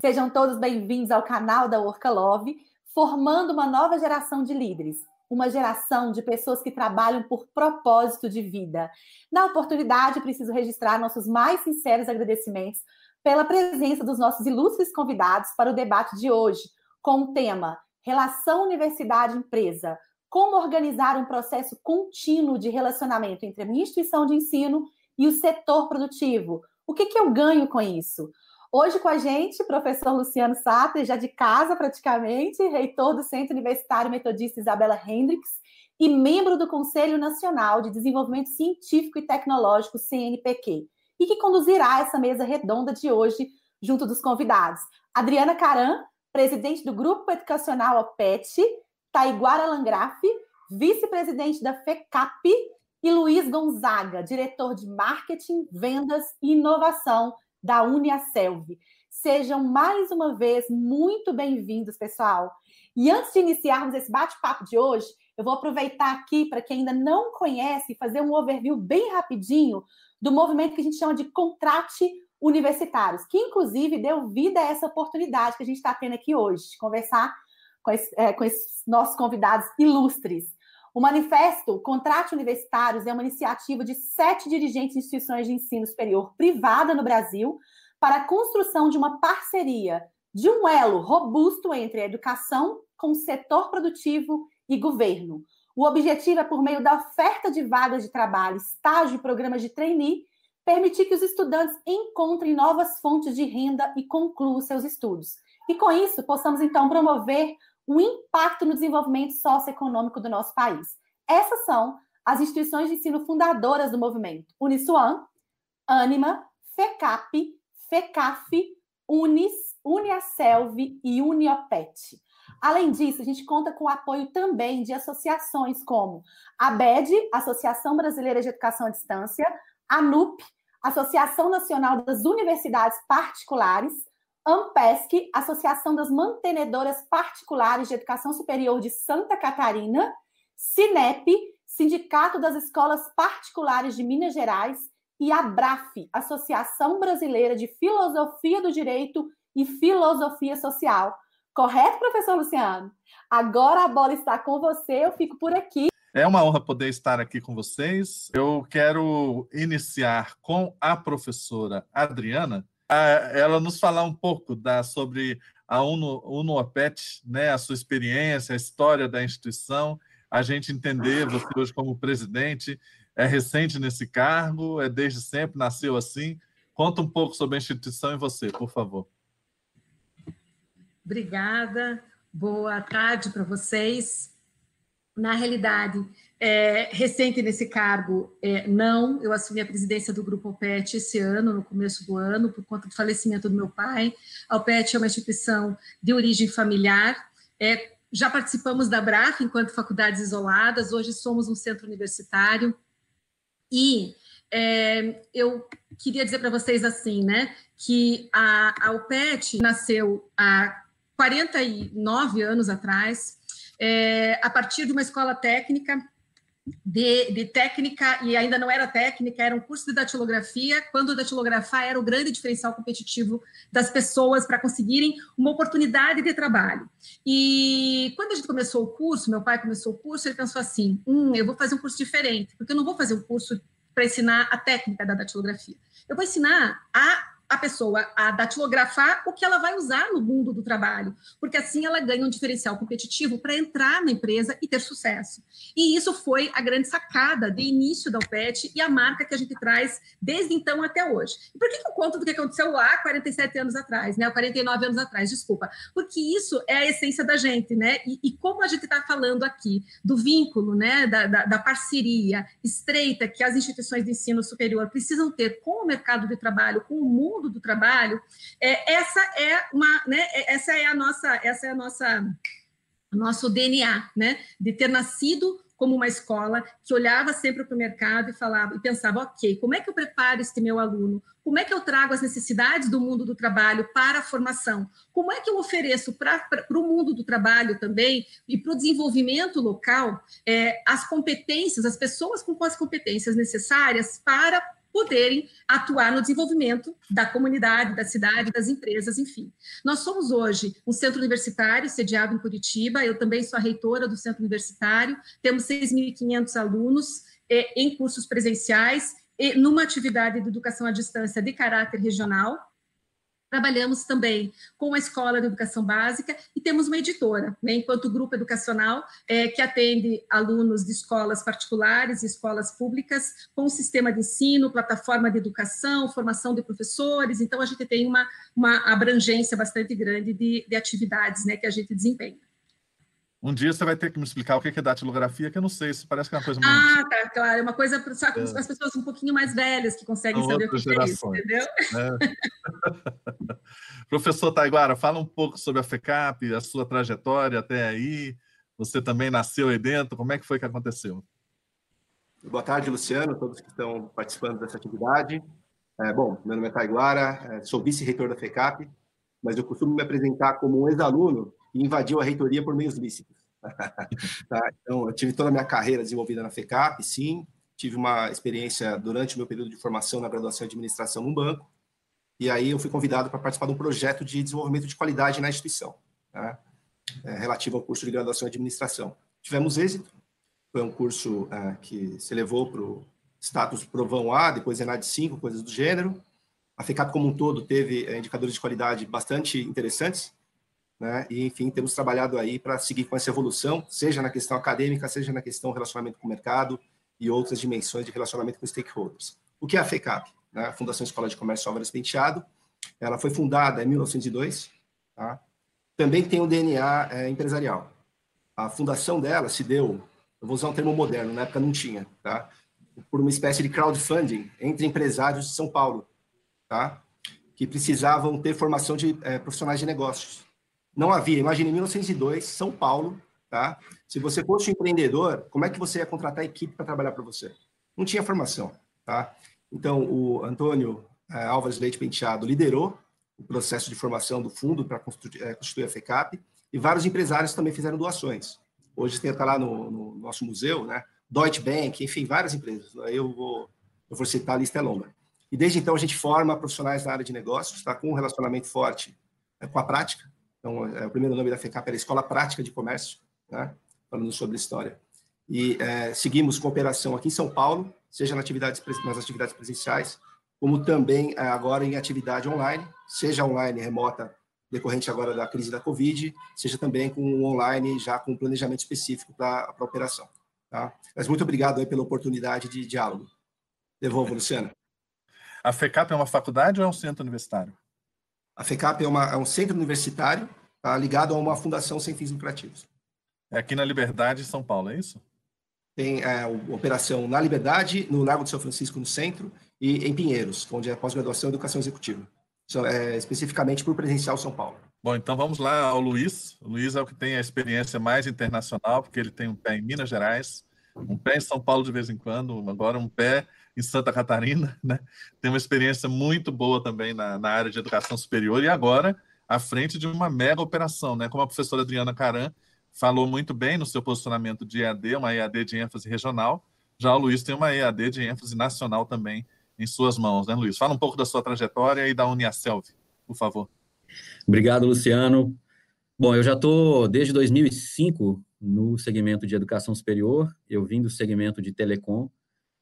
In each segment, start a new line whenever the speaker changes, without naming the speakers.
Sejam todos bem-vindos ao canal da Orca Love, formando uma nova geração de líderes, uma geração de pessoas que trabalham por propósito de vida. Na oportunidade, preciso registrar nossos mais sinceros agradecimentos pela presença dos nossos ilustres convidados para o debate de hoje, com o tema Relação Universidade-Empresa. Como organizar um processo contínuo de relacionamento entre a minha instituição de ensino e o setor produtivo? O que, que eu ganho com isso? Hoje com a gente, professor Luciano Satre, já de casa praticamente, reitor do Centro Universitário Metodista Isabela Hendricks e membro do Conselho Nacional de Desenvolvimento Científico e Tecnológico, CNPq, e que conduzirá essa mesa redonda de hoje junto dos convidados. Adriana Caran, presidente do Grupo Educacional OPET, Taiguara Langraf, vice-presidente da FECAP, e Luiz Gonzaga, diretor de Marketing, Vendas e Inovação da Uniaselv. Sejam mais uma vez muito bem-vindos, pessoal. E antes de iniciarmos esse bate-papo de hoje, eu vou aproveitar aqui para quem ainda não conhece fazer um overview bem rapidinho do movimento que a gente chama de Contrate Universitários, que inclusive deu vida a essa oportunidade que a gente está tendo aqui hoje, conversar com, esse, é, com esses nossos convidados ilustres. O manifesto Contrate Universitários é uma iniciativa de sete dirigentes de instituições de ensino superior privada no Brasil para a construção de uma parceria, de um elo robusto entre a educação com o setor produtivo e governo. O objetivo é, por meio da oferta de vagas de trabalho, estágio e programas de trainee, permitir que os estudantes encontrem novas fontes de renda e concluam seus estudos. E com isso, possamos então promover o impacto no desenvolvimento socioeconômico do nosso país. Essas são as instituições de ensino fundadoras do movimento: Uniswan, Anima, FECAP, FECAF, Unis, Uniaselv e Uniopet. Além disso, a gente conta com o apoio também de associações como a ABED, Associação Brasileira de Educação à Distância, a NUP, Associação Nacional das Universidades Particulares, AMPESC, Associação das Mantenedoras Particulares de Educação Superior de Santa Catarina, Cinep, Sindicato das Escolas Particulares de Minas Gerais, e a BRAF, Associação Brasileira de Filosofia do Direito e Filosofia Social. Correto, professor Luciano? Agora a bola está com você, eu fico por aqui.
É uma honra poder estar aqui com vocês. Eu quero iniciar com a professora Adriana, ela nos falar um pouco da, sobre a UNO, né, a sua experiência, a história da instituição, a gente entender, você hoje como presidente, é recente nesse cargo, é desde sempre, nasceu assim. Conta um pouco sobre a instituição e você, por favor.
Obrigada, boa tarde para vocês. Na realidade, é, recente nesse cargo, é, não, eu assumi a presidência do Grupo OPET esse ano, no começo do ano, por conta do falecimento do meu pai. A OPET é uma instituição de origem familiar, é, já participamos da BRAF enquanto faculdades isoladas, hoje somos um centro universitário, e é, eu queria dizer para vocês assim, né, que a, a UPET nasceu há 49 anos atrás, é, a partir de uma escola técnica de, de, técnica, e ainda não era técnica, era um curso de datilografia, quando datilografar era o grande diferencial competitivo das pessoas para conseguirem uma oportunidade de trabalho. E quando a gente começou o curso, meu pai começou o curso, ele pensou assim: hum, eu vou fazer um curso diferente, porque eu não vou fazer um curso para ensinar a técnica da datilografia. Eu vou ensinar a a pessoa a datilografar o que ela vai usar no mundo do trabalho, porque assim ela ganha um diferencial competitivo para entrar na empresa e ter sucesso. E isso foi a grande sacada de início da UPET e a marca que a gente traz desde então até hoje. E por que, eu conto do que aconteceu lá 47 anos atrás, né? 49 anos atrás, desculpa. Porque isso é a essência da gente, né? E, e como a gente está falando aqui do vínculo, né? Da, da, da parceria estreita que as instituições de ensino superior precisam ter com o mercado de trabalho, com o mundo mundo do trabalho, é, essa é uma, né, é, essa é a nossa, essa é a nossa, nosso DNA, né, de ter nascido como uma escola que olhava sempre para o mercado e falava e pensava, ok, como é que eu preparo este meu aluno? Como é que eu trago as necessidades do mundo do trabalho para a formação? Como é que eu ofereço para o mundo do trabalho também e para o desenvolvimento local é, as competências, as pessoas com as competências necessárias para poderem atuar no desenvolvimento da comunidade, da cidade, das empresas, enfim. Nós somos hoje um centro universitário sediado em Curitiba, eu também sou a reitora do centro universitário, temos 6.500 alunos eh, em cursos presenciais e numa atividade de educação à distância de caráter regional, Trabalhamos também com a Escola de Educação Básica e temos uma editora, né, enquanto grupo educacional, é, que atende alunos de escolas particulares e escolas públicas, com sistema de ensino, plataforma de educação, formação de professores. Então, a gente tem uma, uma abrangência bastante grande de, de atividades né, que a gente desempenha.
Um dia você vai ter que me explicar o que é datilografia, que eu não sei, isso parece que é uma coisa muito...
Ah, tá, claro, é uma coisa para é. as pessoas um pouquinho mais velhas que conseguem São saber o que gerações, é isso, entendeu?
É. Professor Taiguara, fala um pouco sobre a FECAP, a sua trajetória até aí, você também nasceu aí dentro, como é que foi que aconteceu?
Boa tarde, Luciano, todos que estão participando dessa atividade. É, bom, meu nome é Taiguara, é, sou vice-reitor da FECAP, mas eu costumo me apresentar como um ex-aluno e invadiu a reitoria por meios lícitos. tá? Então, eu tive toda a minha carreira desenvolvida na FECAP, sim, tive uma experiência durante o meu período de formação na graduação em administração num banco, e aí eu fui convidado para participar de um projeto de desenvolvimento de qualidade na instituição, tá? é, relativo ao curso de graduação em administração. Tivemos êxito, foi um curso é, que se levou para o status Provão A, depois ENAD 5, coisas do gênero. A FECAP como um todo teve é, indicadores de qualidade bastante interessantes, né? E, enfim, temos trabalhado aí para seguir com essa evolução, seja na questão acadêmica, seja na questão relacionamento com o mercado e outras dimensões de relacionamento com stakeholders. O que é a FECAP? Né? A Fundação Escola de Comércio Álvares Penteado. Ela foi fundada em 1902, tá? Também tem um DNA é, empresarial. A fundação dela se deu, eu vou usar um termo moderno, na época não tinha, tá? Por uma espécie de crowdfunding entre empresários de São Paulo, tá? Que precisavam ter formação de é, profissionais de negócios não havia. Imagine, em 1902, São Paulo, tá? Se você fosse um empreendedor, como é que você ia contratar equipe para trabalhar para você? Não tinha formação, tá? Então, o Antônio é, Álvares Leite Penteado liderou o processo de formação do fundo para é, constituir a FECAP e vários empresários também fizeram doações. Hoje tem tá lá no, no, nosso museu, né? Deutsche Bank, enfim, várias empresas. Eu vou, eu vou citar, a lista é longa. E desde então a gente forma profissionais na área de negócios, está com um relacionamento forte é, com a prática, então, é, o primeiro nome da FECAP era Escola Prática de Comércio, né? falando sobre história. E é, seguimos com operação aqui em São Paulo, seja nas atividades, nas atividades presenciais, como também é, agora em atividade online, seja online remota, decorrente agora da crise da Covid, seja também com online, já com planejamento específico para a operação. Tá? Mas muito obrigado pela oportunidade de diálogo. Devolvo, Luciano.
A FECAP é uma faculdade ou é um centro universitário?
A FECAP é, uma, é um centro universitário tá, ligado a uma fundação sem fins lucrativos.
É aqui na Liberdade, São Paulo, é isso?
Tem é, operação na Liberdade, no Lago de São Francisco, no centro, e em Pinheiros, onde é pós-graduação em Educação Executiva. é, especificamente por presencial São Paulo.
Bom, então vamos lá ao Luiz. O Luiz é o que tem a experiência mais internacional, porque ele tem um pé em Minas Gerais, um pé em São Paulo de vez em quando, agora um pé em Santa Catarina, né? Tem uma experiência muito boa também na, na área de educação superior e agora à frente de uma mega operação, né? Como a professora Adriana Caran falou muito bem no seu posicionamento de EAD, uma EAD de ênfase regional. Já o Luiz tem uma EAD de ênfase nacional também em suas mãos, né, Luiz? Fala um pouco da sua trajetória e da Uniaselv, por favor.
Obrigado, Luciano. Bom, eu já estou desde 2005 no segmento de educação superior, eu vim do segmento de telecom,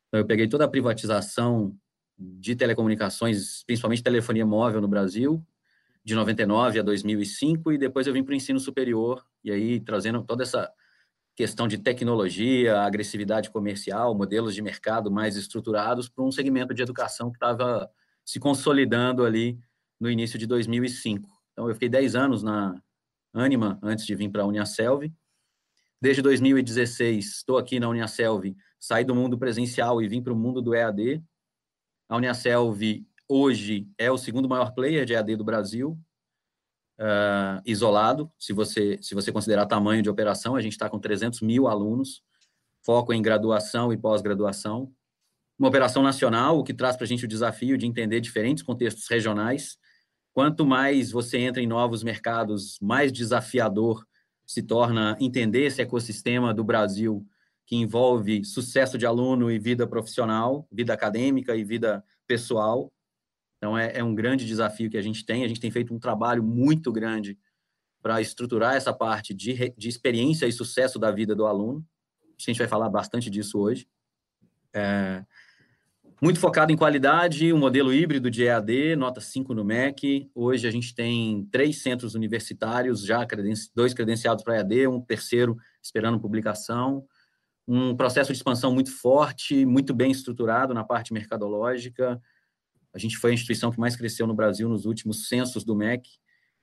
então, eu peguei toda a privatização de telecomunicações, principalmente telefonia móvel no Brasil, de 99 a 2005, e depois eu vim para o ensino superior, e aí trazendo toda essa questão de tecnologia, agressividade comercial, modelos de mercado mais estruturados para um segmento de educação que estava se consolidando ali no início de 2005. Então, eu fiquei 10 anos na Anima antes de vir para a Uniaselv. Desde 2016, estou aqui na Uniaselv saí do mundo presencial e vim para o mundo do EAD. A Uniaselv hoje é o segundo maior player de EAD do Brasil, uh, isolado, se você, se você considerar tamanho de operação, a gente está com 300 mil alunos, foco em graduação e pós-graduação. Uma operação nacional, o que traz para a gente o desafio de entender diferentes contextos regionais. Quanto mais você entra em novos mercados, mais desafiador se torna entender esse ecossistema do Brasil que envolve sucesso de aluno e vida profissional, vida acadêmica e vida pessoal. Então, é, é um grande desafio que a gente tem. A gente tem feito um trabalho muito grande para estruturar essa parte de, de experiência e sucesso da vida do aluno. A gente vai falar bastante disso hoje. É, muito focado em qualidade, um modelo híbrido de EAD, nota 5 no MEC. Hoje a gente tem três centros universitários já, dois credenciados para EAD, um terceiro esperando publicação um processo de expansão muito forte, muito bem estruturado na parte mercadológica. A gente foi a instituição que mais cresceu no Brasil nos últimos censos do MEC.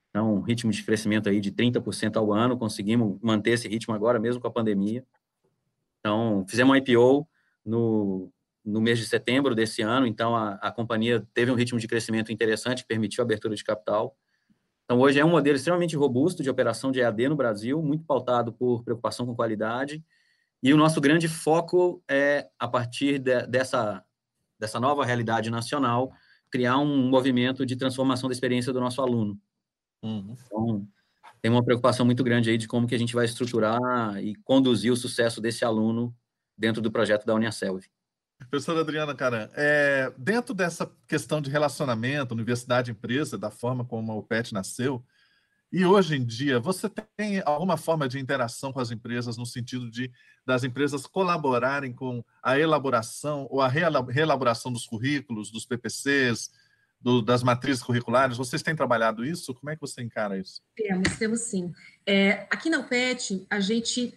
Então, um ritmo de crescimento aí de 30% ao ano, conseguimos manter esse ritmo agora, mesmo com a pandemia. Então, fizemos um IPO no, no mês de setembro desse ano, então a, a companhia teve um ritmo de crescimento interessante, que permitiu a abertura de capital. Então, hoje é um modelo extremamente robusto de operação de EAD no Brasil, muito pautado por preocupação com qualidade e o nosso grande foco é, a partir de, dessa, dessa nova realidade nacional, criar um movimento de transformação da experiência do nosso aluno. Uhum. Então, tem uma preocupação muito grande aí de como que a gente vai estruturar e conduzir o sucesso desse aluno dentro do projeto da Uniaselv.
Professora Adriana Caran, é, dentro dessa questão de relacionamento, universidade-empresa, da forma como o PET nasceu, e hoje em dia, você tem alguma forma de interação com as empresas no sentido de das empresas colaborarem com a elaboração ou a reelaboração dos currículos, dos PPCs, do, das matrizes curriculares? Vocês têm trabalhado isso? Como é que você encara isso?
Temos, temos sim. É, aqui na UPET, a gente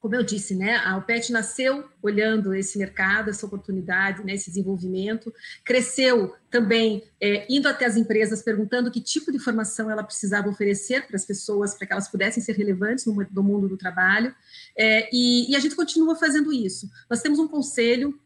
como eu disse, né, a UPET nasceu olhando esse mercado, essa oportunidade, né, esse desenvolvimento, cresceu também é, indo até as empresas perguntando que tipo de formação ela precisava oferecer para as pessoas, para que elas pudessem ser relevantes no, no mundo do trabalho, é, e, e a gente continua fazendo isso. Nós temos um conselho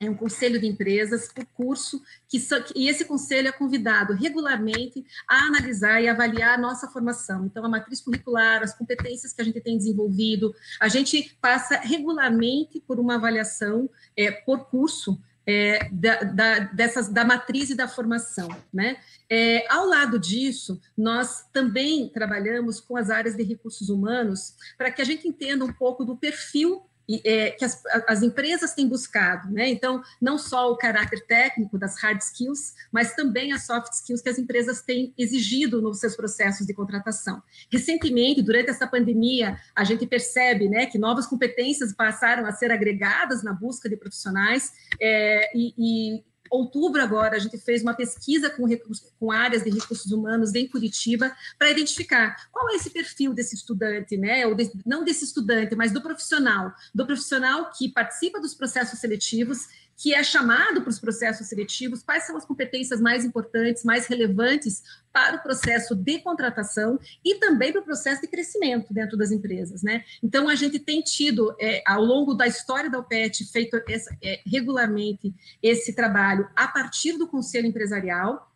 é um conselho de empresas por curso, que, e esse conselho é convidado regularmente a analisar e avaliar a nossa formação. Então, a matriz curricular, as competências que a gente tem desenvolvido, a gente passa regularmente por uma avaliação é, por curso, é, da, da, dessas, da matriz e da formação. Né? É, ao lado disso, nós também trabalhamos com as áreas de recursos humanos para que a gente entenda um pouco do perfil é, que as, as, empresas têm buscado, né? Então, não só o caráter técnico das hard skills, mas também as soft skills que as empresas têm exigido nos seus processos de contratação. Recentemente, durante essa pandemia, a gente percebe, né, que novas competências passaram a ser agregadas na busca de profissionais é, e, e outubro agora, a gente fez uma pesquisa com, com áreas de recursos humanos em Curitiba para identificar qual é esse perfil desse estudante, né? Ou de, não desse estudante, mas do profissional, do profissional que participa dos processos seletivos que é chamado para os processos seletivos, quais são as competências mais importantes, mais relevantes para o processo de contratação e também para o processo de crescimento dentro das empresas, né? Então, a gente tem tido, é, ao longo da história da OPET, feito essa, é, regularmente esse trabalho a partir do conselho empresarial,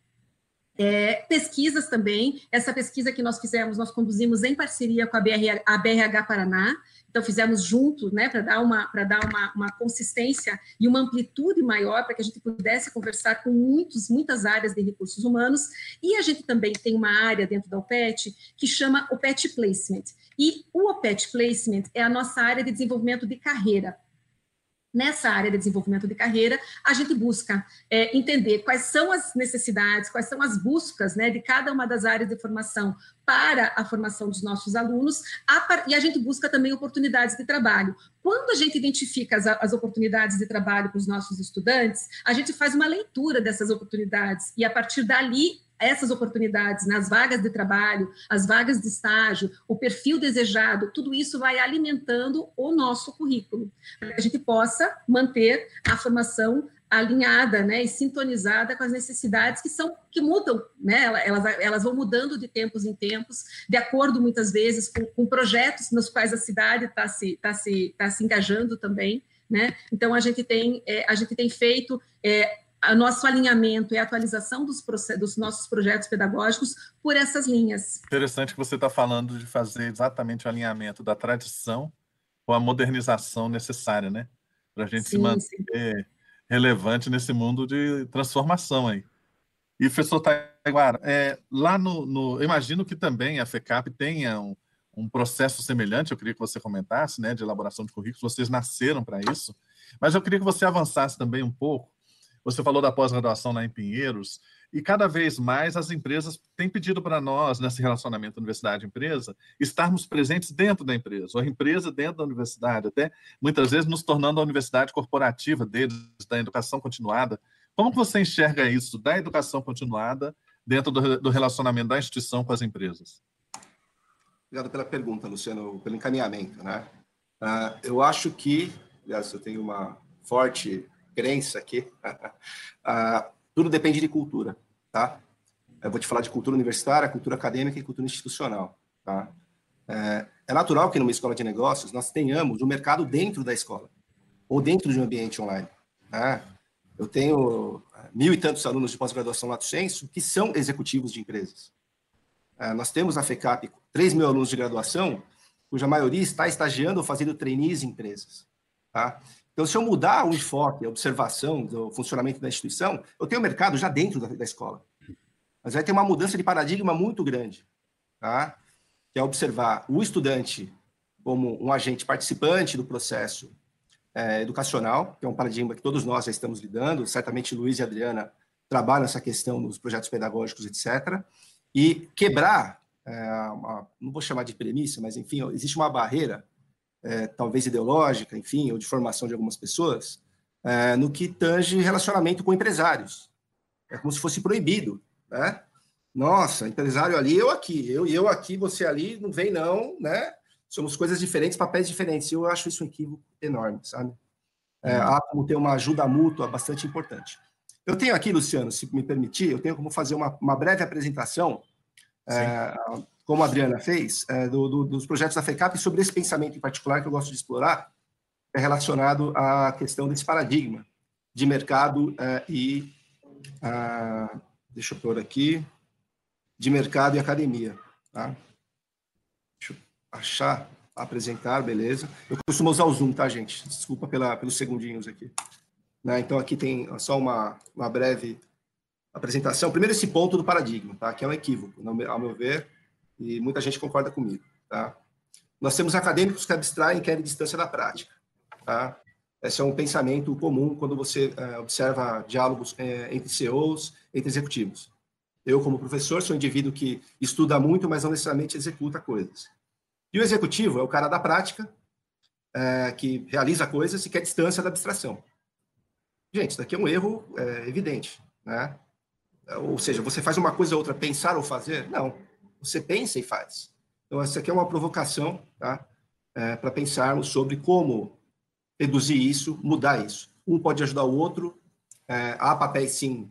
é, pesquisas também, essa pesquisa que nós fizemos, nós conduzimos em parceria com a, BR, a BRH Paraná, então, fizemos juntos, né, para dar, uma, dar uma, uma consistência e uma amplitude maior para que a gente pudesse conversar com muitos, muitas áreas de recursos humanos. E a gente também tem uma área dentro da OPET que chama OPET Placement. E o OPET Placement é a nossa área de desenvolvimento de carreira nessa área de desenvolvimento de carreira, a gente busca é, entender quais são as necessidades, quais são as buscas né, de cada uma das áreas de formação para a formação dos nossos alunos, a, e a gente busca também oportunidades de trabalho. Quando a gente identifica as, as oportunidades de trabalho para os nossos estudantes, a gente faz uma leitura dessas oportunidades, e a partir dali essas oportunidades nas vagas de trabalho, as vagas de estágio, o perfil desejado, tudo isso vai alimentando o nosso currículo, para que a gente possa manter a formação alinhada, né, e sintonizada com as necessidades que são que mudam, né, elas, elas vão mudando de tempos em tempos, de acordo muitas vezes com, com projetos nos quais a cidade está se, tá se, tá se engajando também, né, então a gente tem, é, a gente tem feito é, o nosso alinhamento e a atualização dos, dos, nossos projetos pedagógicos por essas linhas.
Interessante que você está falando de fazer exatamente o alinhamento da tradição com a modernização necessária, né? Para a gente sim, se manter sim. relevante nesse mundo de transformação aí. E, professor Taiguara, é, lá no, no, Eu imagino que também a FECAP tenha um, um processo semelhante, eu queria que você comentasse, né, de elaboração de currículos, vocês nasceram para isso, mas eu queria que você avançasse também um pouco. Você falou da pós-graduação lá em Pinheiros, e cada vez mais as empresas têm pedido para nós, nesse relacionamento universidade-empresa, estarmos presentes dentro da empresa, ou a empresa dentro da universidade, até muitas vezes nos tornando a universidade corporativa deles, da educação continuada. Como você enxerga isso da educação continuada dentro do, do relacionamento da instituição com as empresas?
Obrigado pela pergunta, Luciano, pelo encaminhamento. Né? Uh, eu acho que, aliás, eu tenho uma forte crença aqui, uh, tudo depende de cultura, tá? Eu vou te falar de cultura universitária, cultura acadêmica e cultura institucional, tá? É, é natural que numa escola de negócios nós tenhamos o um mercado dentro da escola ou dentro de um ambiente online. Né? Eu tenho é, mil e tantos alunos de pós-graduação lato senso que são executivos de empresas. É, nós temos na FECAP 3 mil alunos de graduação, cuja maioria está estagiando ou fazendo trainees em empresas. Tá? Então, se eu mudar o enfoque, a observação do funcionamento da instituição, eu tenho mercado já dentro da, da escola. Mas vai ter uma mudança de paradigma muito grande, tá? que é observar o estudante como um agente participante do processo é, educacional, que é um paradigma que todos nós já estamos lidando, certamente Luiz e Adriana trabalham essa questão nos projetos pedagógicos, etc., e quebrar, é, uma, não vou chamar de premissa, mas, enfim, existe uma barreira é, talvez ideológica, enfim, ou de formação de algumas pessoas, é, no que tange relacionamento com empresários. É como se fosse proibido, né? Nossa, empresário ali, eu aqui, eu eu aqui, você ali, não vem não, né? Somos coisas diferentes, papéis diferentes. Eu acho isso um equívoco enorme, sabe? É, uhum. há como ter uma ajuda mútua bastante importante. Eu tenho aqui, Luciano, se me permitir, eu tenho como fazer uma, uma breve apresentação é, como a Adriana fez, é, do, do, dos projetos da FECAP, sobre esse pensamento em particular que eu gosto de explorar, é relacionado à questão desse paradigma de mercado é, e. Deixa eu pôr aqui. De mercado e academia. Tá? Deixa eu achar, apresentar, beleza. Eu costumo usar o Zoom, tá, gente? Desculpa pela, pelos segundinhos aqui. Né? Então, aqui tem só uma, uma breve apresentação. Primeiro, esse ponto do paradigma, tá? que é um equívoco, ao meu ver e muita gente concorda comigo, tá? Nós temos acadêmicos que abstraem e querem distância da prática, tá? Esse é um pensamento comum quando você é, observa diálogos é, entre CEOs, entre executivos. Eu, como professor, sou um indivíduo que estuda muito, mas não necessariamente executa coisas. E o executivo é o cara da prática, é, que realiza coisas e quer distância da abstração. Gente, isso daqui é um erro é, evidente, né? Ou seja, você faz uma coisa ou outra, pensar ou fazer? Não. Você pensa e faz. Então, essa aqui é uma provocação tá? É, para pensarmos sobre como reduzir isso, mudar isso. Um pode ajudar o outro. É, há papéis, sim,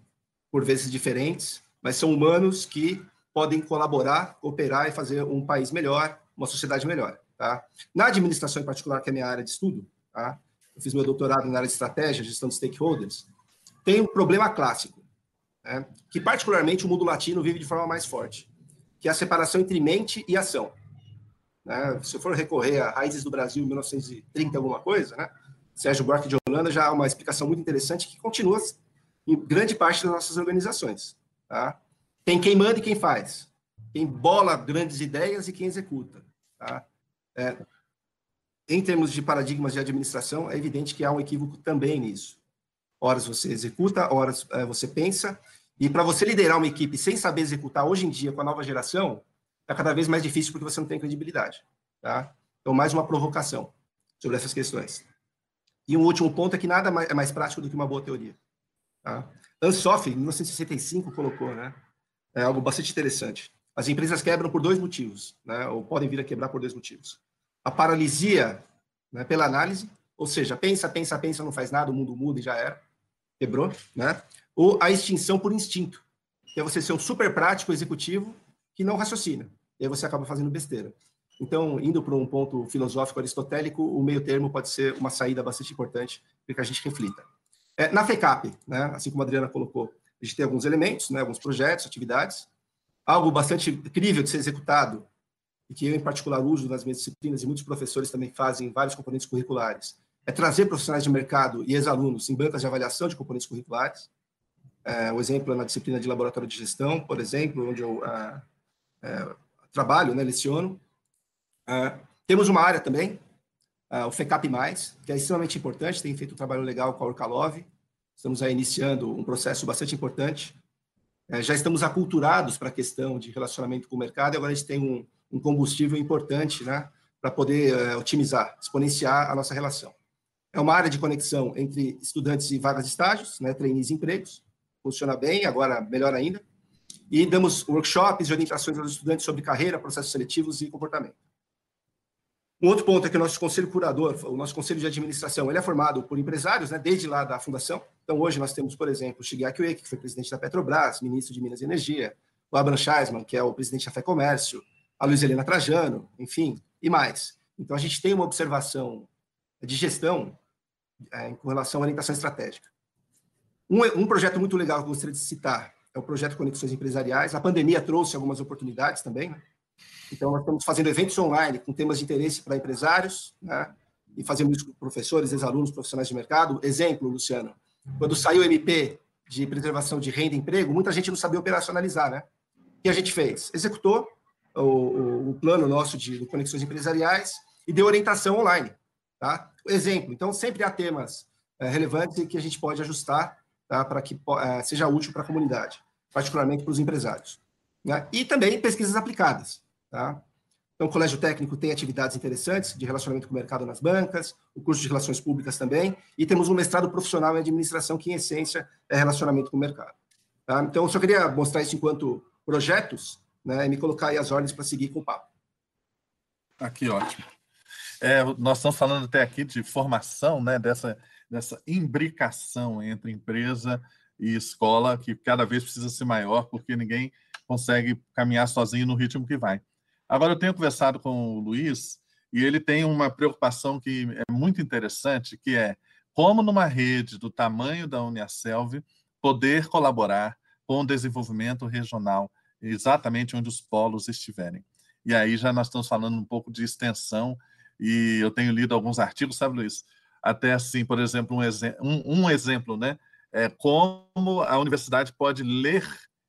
por vezes diferentes, mas são humanos que podem colaborar, cooperar e fazer um país melhor, uma sociedade melhor. Tá? Na administração, em particular, que é a minha área de estudo, tá? eu fiz meu doutorado na área de estratégia, gestão de stakeholders, tem um problema clássico, né? que particularmente o mundo latino vive de forma mais forte que é a separação entre mente e ação. Né? Se eu for recorrer a raízes do Brasil, 1930 alguma coisa, né? Sérgio Buarque de Holanda já há uma explicação muito interessante que continua em grande parte das nossas organizações. Tá? Tem quem manda e quem faz. Quem bola grandes ideias e quem executa. Tá? É, em termos de paradigmas de administração, é evidente que há um equívoco também nisso. Horas você executa, horas é, você pensa, e para você liderar uma equipe sem saber executar hoje em dia com a nova geração, é cada vez mais difícil porque você não tem credibilidade. Tá? Então, mais uma provocação sobre essas questões. E um último ponto é que nada é mais prático do que uma boa teoria. Tá? Ansoff, em 1965, colocou né? é algo bastante interessante. As empresas quebram por dois motivos, né? ou podem vir a quebrar por dois motivos. A paralisia né, pela análise, ou seja, pensa, pensa, pensa, não faz nada, o mundo muda e já era, quebrou, né? ou a extinção por instinto, que é você ser um super prático executivo que não raciocina, e aí você acaba fazendo besteira. Então, indo para um ponto filosófico aristotélico, o meio termo pode ser uma saída bastante importante para que a gente reflita. É, na FECAP, né, assim como a Adriana colocou, a gente tem alguns elementos, né, alguns projetos, atividades, algo bastante incrível de ser executado, e que eu, em particular, uso nas minhas disciplinas, e muitos professores também fazem vários componentes curriculares, é trazer profissionais de mercado e ex-alunos em bancas de avaliação de componentes curriculares, é, o exemplo é na disciplina de laboratório de gestão, por exemplo, onde eu é, é, trabalho, né, leciono. Uh, temos uma área também, uh, o FECAP+, que é extremamente importante, tem feito um trabalho legal com a Orcalov. Estamos aí iniciando um processo bastante importante. Uh, já estamos aculturados para a questão de relacionamento com o mercado e agora a gente tem um, um combustível importante né, para poder otimizar, exponenciar a nossa relação. É uma área de conexão entre estudantes e vagas de estágios, né, trainees e empregos. Funciona bem, agora melhor ainda. E damos workshops e orientações aos estudantes sobre carreira, processos seletivos e comportamento. Um outro ponto é que o nosso conselho curador, o nosso conselho de administração, ele é formado por empresários, né, desde lá da fundação. Então, hoje nós temos, por exemplo, o Shigeaki Ueki, que foi presidente da Petrobras, ministro de Minas e Energia, o Abraham Scheisman, que é o presidente da Fé Comércio, a Luiz Helena Trajano, enfim, e mais. Então, a gente tem uma observação de gestão é, com relação à orientação estratégica. Um, um projeto muito legal que eu gostaria de citar é o projeto Conexões Empresariais. A pandemia trouxe algumas oportunidades também, né? Então, nós estamos fazendo eventos online com temas de interesse para empresários, né? E fazemos isso com professores, ex-alunos, profissionais de mercado. Exemplo, Luciano, quando saiu o MP de preservação de renda e emprego, muita gente não sabia operacionalizar, né? O que a gente fez? Executou o, o, o plano nosso de, de, conexões empresariais e deu orientação online, tá? Exemplo, então sempre há temas é, relevantes que a gente pode ajustar tá? para que é, seja útil para a comunidade, particularmente para os empresários. Né? E também pesquisas aplicadas. Tá? Então, o Colégio Técnico tem atividades interessantes de relacionamento com o mercado nas bancas, o curso de Relações Públicas também, e temos um mestrado profissional em administração, que, em essência, é relacionamento com o mercado. Tá? Então, eu só queria mostrar isso enquanto projetos né, e me colocar aí as ordens para seguir com o papo.
Aqui, ótimo. É, nós estamos falando até aqui de formação, né, dessa, dessa imbricação entre empresa e escola, que cada vez precisa ser maior, porque ninguém consegue caminhar sozinho no ritmo que vai. Agora, eu tenho conversado com o Luiz e ele tem uma preocupação que é muito interessante, que é como numa rede do tamanho da Uniaselv poder colaborar com o desenvolvimento regional, exatamente onde os polos estiverem. E aí já nós estamos falando um pouco de extensão, e eu tenho lido alguns artigos, sabe, Luiz? Até assim, por exemplo, um, um, um exemplo, né? É como a universidade pode ler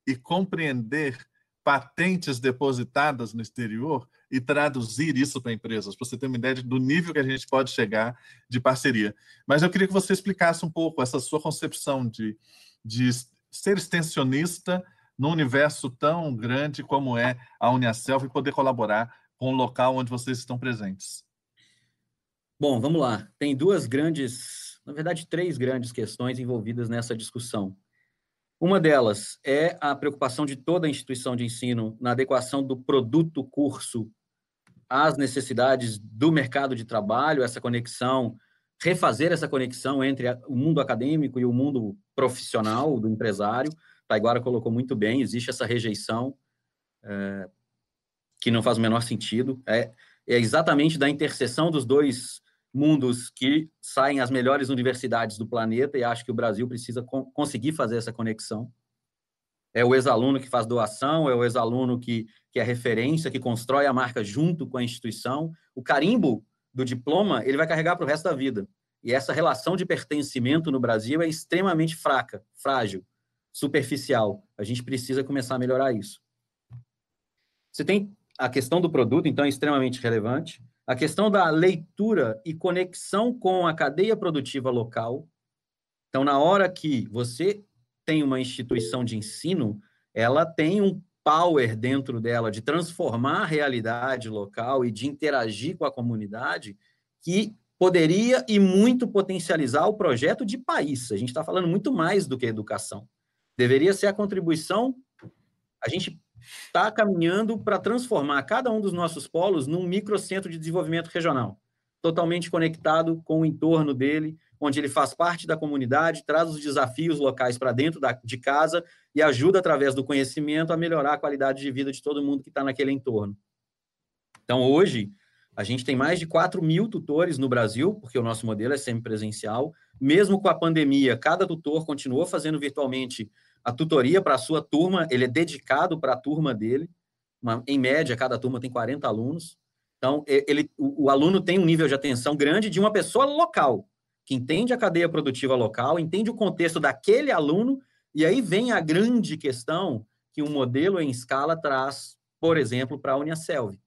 e compreender patentes depositadas no exterior e traduzir isso para empresas, para você ter uma ideia do nível que a gente pode chegar de parceria. Mas eu queria que você explicasse um pouco essa sua concepção de, de ser extensionista num universo tão grande como é a Uniaselv e poder colaborar com o local onde vocês estão presentes.
Bom, vamos lá. Tem duas grandes, na verdade, três grandes questões envolvidas nessa discussão. Uma delas é a preocupação de toda a instituição de ensino na adequação do produto curso às necessidades do mercado de trabalho, essa conexão, refazer essa conexão entre o mundo acadêmico e o mundo profissional do empresário. Taiguara colocou muito bem, existe essa rejeição é, que não faz o menor sentido. É, é exatamente da interseção dos dois mundos que saem as melhores universidades do planeta e acho que o Brasil precisa co conseguir fazer essa conexão. É o ex-aluno que faz doação, é o ex-aluno que, que é referência, que constrói a marca junto com a instituição. O carimbo do diploma, ele vai carregar para o resto da vida. E essa relação de pertencimento no Brasil é extremamente fraca, frágil, superficial. A gente precisa começar a melhorar isso. Você tem a questão do produto, então, é extremamente relevante. A questão da leitura e conexão com a cadeia produtiva local. Então, na hora que você tem uma instituição de ensino, ela tem um power dentro dela de transformar a realidade local e de interagir com a comunidade que poderia e muito potencializar o projeto de país. A gente está falando muito mais do que educação. Deveria ser a contribuição. A gente está caminhando para transformar cada um dos nossos polos num microcentro de desenvolvimento regional, totalmente conectado com o entorno dele, onde ele faz parte da comunidade, traz os desafios locais para dentro da, de casa e ajuda, através do conhecimento, a melhorar a qualidade de vida de todo mundo que está naquele entorno. Então, hoje, a gente tem mais de 4 mil tutores no Brasil, porque o nosso modelo é semipresencial. Mesmo com a pandemia, cada tutor continuou fazendo virtualmente a tutoria para a sua turma, ele é dedicado para a turma dele. Uma, em média, cada turma tem 40 alunos. Então, ele, o, o, aluno tem um nível de atenção grande de uma pessoa local, que entende a cadeia produtiva local, entende o contexto daquele aluno, e aí vem a grande questão que um modelo em escala traz, por exemplo, para a Uniaselv.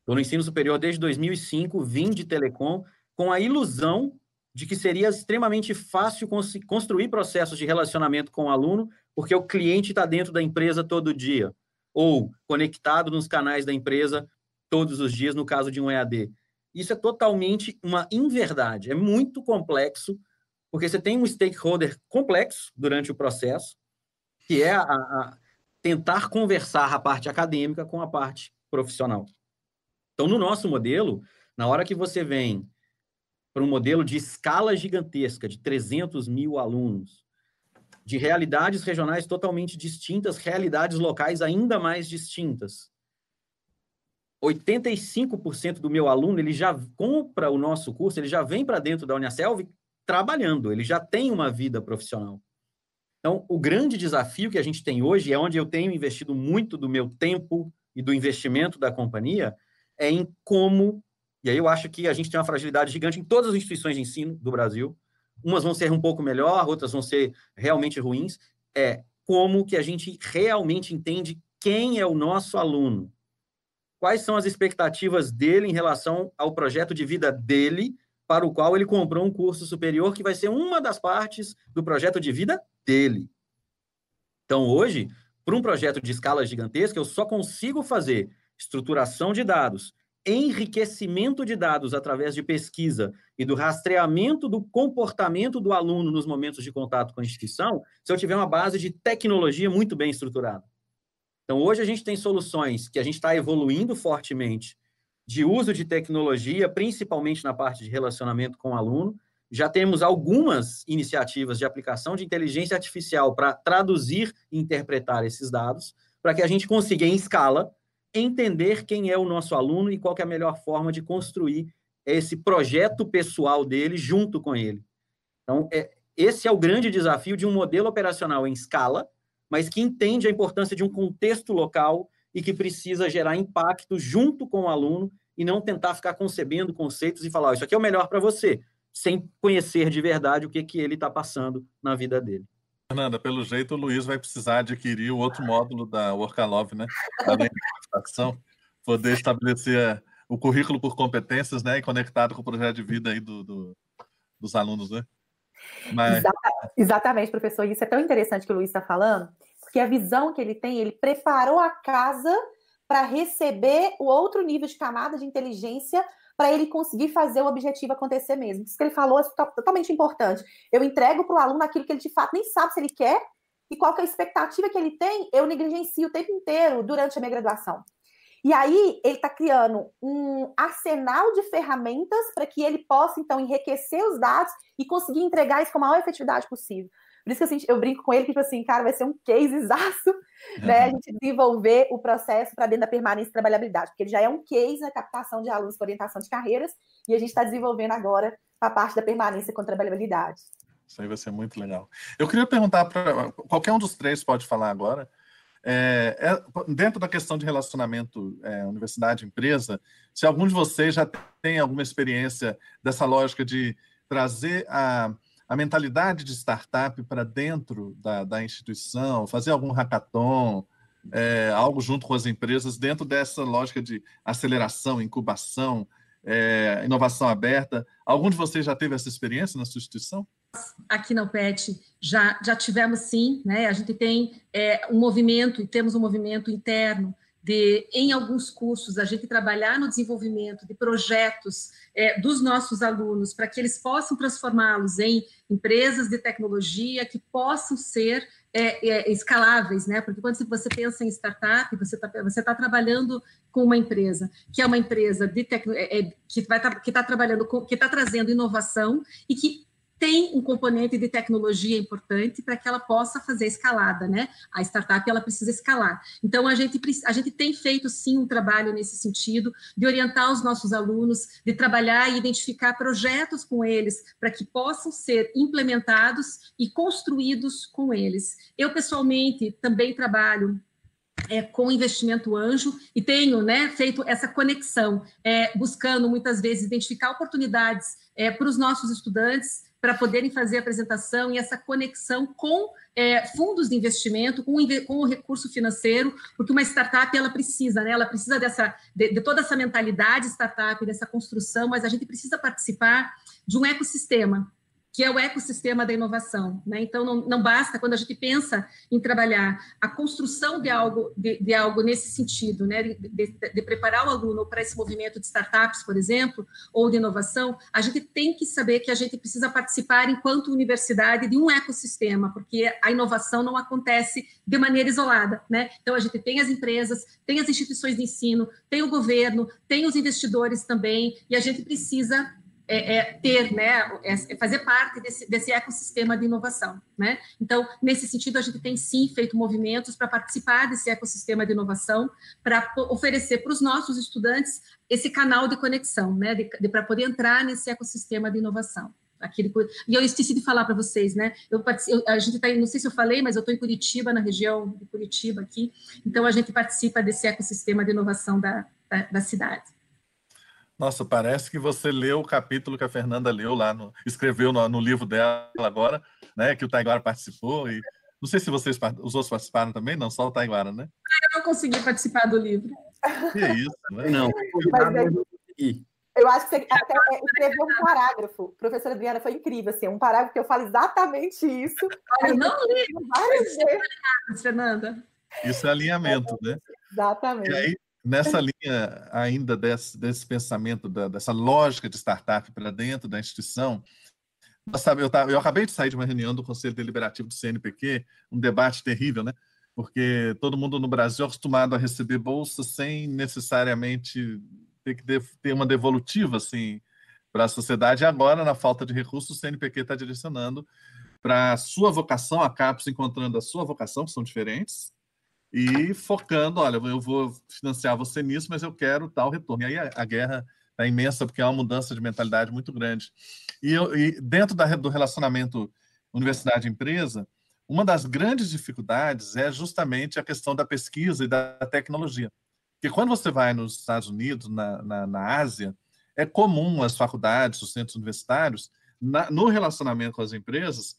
Estou no ensino superior desde 2005, vim de telecom com a ilusão de que seria extremamente fácil construir processos de relacionamento com o aluno, porque o cliente está dentro da empresa todo dia, ou conectado nos canais da empresa todos os dias, no caso de um EAD. Isso é totalmente uma inverdade, é muito complexo, porque você tem um stakeholder complexo durante o processo, que é a, a tentar conversar a parte acadêmica com a parte profissional. Então, no nosso modelo, na hora que você vem para um modelo de escala gigantesca, de 300 mil alunos, de realidades regionais totalmente distintas, realidades locais ainda mais distintas. 85% do meu aluno, ele já compra o nosso curso, ele já vem para dentro da Unicelv trabalhando, ele já tem uma vida profissional. Então, o grande desafio que a gente tem hoje, é onde eu tenho investido muito do meu tempo e do investimento da companhia, é em como, e aí eu acho que a gente tem uma fragilidade gigante em todas as instituições de ensino do Brasil, umas vão ser um pouco melhor, outras vão ser realmente ruins, é como que a gente realmente entende quem é o nosso aluno, quais são as expectativas dele em relação ao projeto de vida dele, para o qual ele comprou um curso superior que vai ser uma das partes do projeto de vida dele. Então, hoje, para um projeto de escala gigantesca, eu só consigo fazer estruturação de dados, enriquecimento de dados através de pesquisa e do rastreamento do comportamento do aluno nos momentos de contato com a instituição, se eu tiver uma base de tecnologia muito bem estruturada. Então, hoje a gente tem soluções que a gente está evoluindo fortemente de uso de tecnologia, principalmente na parte de relacionamento com o aluno. Já temos algumas iniciativas de aplicação de inteligência artificial para traduzir e interpretar esses dados, para que a gente consiga, em escala, entender quem é o nosso aluno e qual é a melhor forma de construir esse projeto pessoal dele junto com ele. Então, é, esse é o grande desafio de um modelo operacional em escala, mas que entende a importância de um contexto local e que precisa gerar impacto junto com o aluno e não tentar ficar concebendo conceitos e falar, oh, isso aqui é o melhor para você, sem conhecer de verdade o que, que ele está passando na vida dele.
Fernanda, pelo jeito o Luiz vai precisar adquirir o outro módulo da Workalove, né? Além poder estabelecer o currículo por competências, né? E conectado com o projeto de vida aí do, do dos alunos, né?
Mas... Exatamente, professor. Isso é tão interessante que o Luiz está falando, porque a visão que ele tem, ele preparou a casa para receber o outro nível de camada de inteligência para ele conseguir fazer o objetivo acontecer mesmo. Isso que ele falou é totalmente importante. Eu entrego para o aluno aquilo que ele de fato nem sabe se ele quer e qual é a expectativa que ele tem, eu negligencio o tempo inteiro durante a minha graduação. E aí ele está criando um arsenal de ferramentas para que ele possa, então, enriquecer os dados e conseguir entregar isso com a maior efetividade possível. Por isso que assim, eu brinco com ele que, tipo assim, cara, vai ser um case exaço, né? A gente desenvolver o processo para dentro da permanência e trabalhabilidade, porque ele já é um case na captação de alunos com orientação de carreiras, e a gente está desenvolvendo agora a parte da permanência com trabalhabilidade.
Isso aí vai ser muito legal. Eu queria perguntar para qualquer um dos três pode falar agora. É, é, dentro da questão de relacionamento é, universidade-empresa, se algum de vocês já tem alguma experiência dessa lógica de trazer a, a mentalidade de startup para dentro da, da, instituição, fazer algum hackathon, é, algo junto com as empresas, dentro dessa lógica de aceleração, incubação, é, inovação aberta. Algum de vocês já teve essa experiência na sua instituição?
Aqui na UPET já, já tivemos sim, né? A gente tem é, um movimento e temos um movimento interno de, em alguns cursos, a gente trabalhar no desenvolvimento de projetos é, dos nossos alunos para que eles possam transformá-los em empresas de tecnologia que possam ser é, é, escaláveis, né? Porque quando você pensa em startup, você está você tá trabalhando com uma empresa que é uma empresa de tecno, é, é que vai tá, que está trabalhando com, que está trazendo inovação e que tem um componente de tecnologia importante para que ela possa fazer escalada, né? A startup ela precisa escalar. Então a gente a gente tem feito sim um trabalho nesse sentido de orientar os nossos alunos, de trabalhar e identificar projetos com eles para que possam ser implementados e construídos com eles. Eu pessoalmente também trabalho é, com investimento anjo e tenho né, feito essa conexão, é, buscando muitas vezes identificar oportunidades é, para os nossos estudantes para poderem fazer a apresentação e essa conexão com é, fundos de investimento, com, com, o recurso financeiro, porque uma startup ela precisa, né? Ela precisa dessa de, de toda essa mentalidade startup, dessa construção, mas a gente precisa participar de um ecossistema que é o ecossistema da inovação. Né? Então, não, não, basta, quando a gente pensa em trabalhar a construção de algo, de, de algo nesse sentido, né? De, de, de, preparar o aluno para esse movimento de startups, por exemplo, ou de inovação, a gente tem que saber que a gente precisa participar, enquanto universidade, de um ecossistema, porque a inovação não acontece de maneira isolada. Né? Então, a gente tem as empresas, tem as instituições de ensino, tem o governo, tem os investidores também, e a gente precisa é, é, ter, né, é, é fazer parte desse, desse ecossistema de inovação, né? Então, nesse sentido, a gente tem sim feito movimentos para participar desse ecossistema de inovação, para oferecer para os nossos estudantes esse canal de conexão, né, de, de para poder entrar nesse ecossistema de inovação. Aquele, e eu esqueci de falar para vocês, né? Eu, eu, a gente está, não sei se eu falei, mas eu estou em Curitiba, na região de Curitiba aqui. Então a gente participa desse ecossistema de inovação da, da, da cidade.
Nossa, parece que você leu o capítulo que a Fernanda leu lá, no, escreveu no, no, livro dela agora, né? Que o Taiguara participou. E não sei se vocês, os outros participaram também, não, só o Taiguara, né?
Eu não consegui participar do livro.
Que isso, né?
Não.
eu acho que você até escreveu um parágrafo, professora Adriana, foi incrível, assim, um parágrafo que eu falo exatamente isso.
Olha, eu não li várias vezes, Fernanda.
Isso é alimento, né?
Exatamente.
E aí, nessa linha ainda desse, desse pensamento, da, dessa lógica de startup para dentro da instituição, sabe, eu, tava, eu acabei de sair de uma reunião do Conselho Deliberativo do CNPq, um debate terrível, né? Porque todo mundo no Brasil é acostumado a receber bolsa sem necessariamente ter que ter uma devolutiva assim para a sociedade. E agora, na falta de recursos, o CNPq está direcionando para a sua vocação, a CAPES encontrando a sua vocação, que são diferentes, e focando, olha, eu vou financiar você nisso, mas eu quero tal retorno. E aí a, a guerra é imensa, porque é uma mudança de mentalidade muito grande. E, eu, e dentro da, do relacionamento universidade-empresa, uma das grandes dificuldades é justamente a questão da pesquisa e da tecnologia. Porque quando você vai nos Estados Unidos, na, na, na Ásia, é comum as faculdades, os centros universitários, na, no relacionamento com as empresas,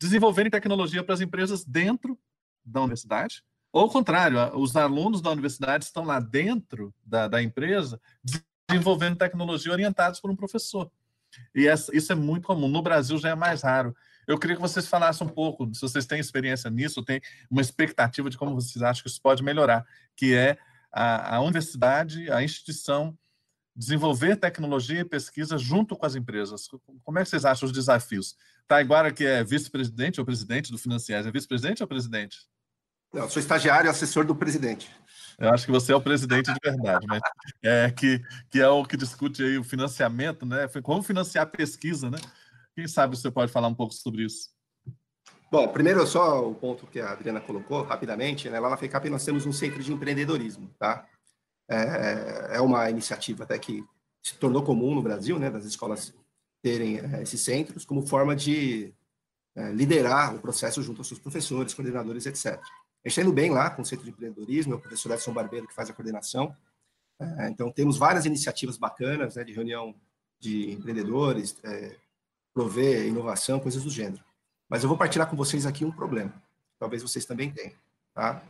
desenvolverem tecnologia para as empresas dentro da universidade, ou ao contrário, os alunos da universidade estão lá dentro da, da empresa desenvolvendo tecnologia orientados por um professor. E essa, isso é muito comum. No Brasil já é mais raro. Eu queria que vocês falassem um pouco, se vocês têm experiência nisso, têm uma expectativa de como vocês acham que isso pode melhorar, que é a, a universidade, a instituição, desenvolver tecnologia e pesquisa junto com as empresas. Como é que vocês acham os desafios? Taiguara, que é vice-presidente ou presidente do Financiais, é vice-presidente ou presidente?
Não, sou estagiário e assessor do presidente.
Eu acho que você é o presidente de verdade, mas é que, que é o que discute aí o financiamento, né? Como financiar a pesquisa, né? Quem sabe você pode falar um pouco sobre isso?
Bom, primeiro só o ponto que a Adriana colocou rapidamente, né? Lá na FECAP nós temos um centro de empreendedorismo, tá? É, é uma iniciativa até que se tornou comum no Brasil, né? Das escolas terem é, esses centros como forma de é, liderar o processo junto aos seus professores, coordenadores, etc. A está indo bem lá com o Centro de Empreendedorismo, é o professor Edson Barbeiro que faz a coordenação. É, então, temos várias iniciativas bacanas né, de reunião de empreendedores, é, prover inovação, coisas do gênero. Mas eu vou partilhar com vocês aqui um problema. Talvez vocês também tenham. Tá?